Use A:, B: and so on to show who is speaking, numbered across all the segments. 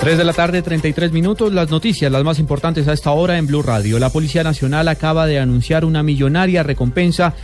A: 3 de la tarde, 33 minutos. Las noticias, las más importantes a esta hora en Blue Radio. La Policía Nacional acaba de anunciar una millonaria recompensa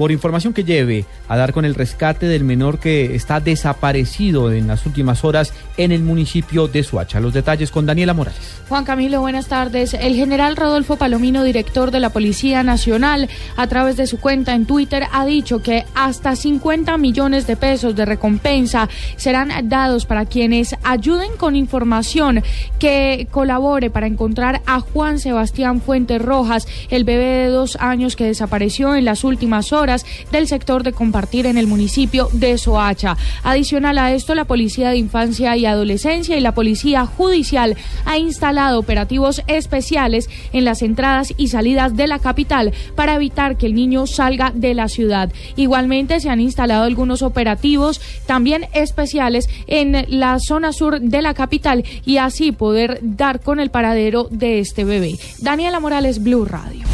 A: por información que lleve a dar con el rescate del menor que está desaparecido en las últimas horas en el municipio de Suacha. Los detalles con Daniela Morales.
B: Juan Camilo, buenas tardes. El general Rodolfo Palomino, director de la Policía Nacional, a través de su cuenta en Twitter ha dicho que hasta 50 millones de pesos de recompensa serán dados para quienes ayuden con información que colabore para encontrar a Juan Sebastián Fuentes Rojas, el bebé de dos años que desapareció en las últimas horas del sector de compartir en el municipio de Soacha. Adicional a esto, la Policía de Infancia y Adolescencia y la Policía Judicial ha instalado operativos especiales en las entradas y salidas de la capital para evitar que el niño salga de la ciudad. Igualmente se han instalado algunos operativos también especiales en la zona sur de la capital y así poder dar con el paradero de este bebé. Daniela Morales, Blue Radio.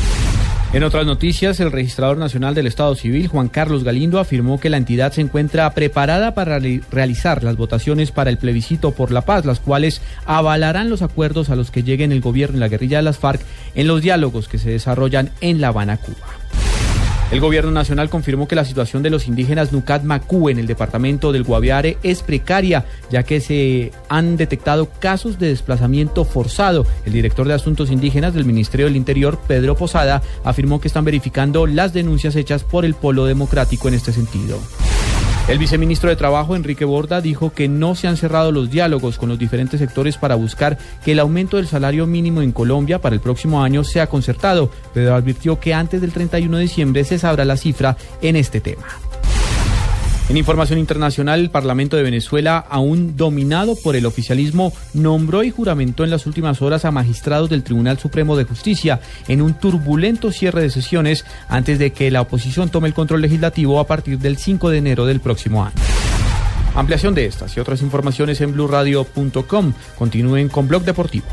A: En otras noticias, el registrador nacional del Estado Civil, Juan Carlos Galindo, afirmó que la entidad se encuentra preparada para realizar las votaciones para el plebiscito por la paz, las cuales avalarán los acuerdos a los que lleguen el gobierno y la guerrilla de las FARC en los diálogos que se desarrollan en La Habana, Cuba. El gobierno nacional confirmó que la situación de los indígenas Nucat Macú en el departamento del Guaviare es precaria, ya que se han detectado casos de desplazamiento forzado. El director de Asuntos Indígenas del Ministerio del Interior, Pedro Posada, afirmó que están verificando las denuncias hechas por el Polo Democrático en este sentido. El viceministro de Trabajo, Enrique Borda, dijo que no se han cerrado los diálogos con los diferentes sectores para buscar que el aumento del salario mínimo en Colombia para el próximo año sea concertado, pero advirtió que antes del 31 de diciembre se sabrá la cifra en este tema. En información internacional, el Parlamento de Venezuela, aún dominado por el oficialismo, nombró y juramentó en las últimas horas a magistrados del Tribunal Supremo de Justicia en un turbulento cierre de sesiones antes de que la oposición tome el control legislativo a partir del 5 de enero del próximo año. Ampliación de estas y otras informaciones en blurradio.com. Continúen con Blog Deportivo.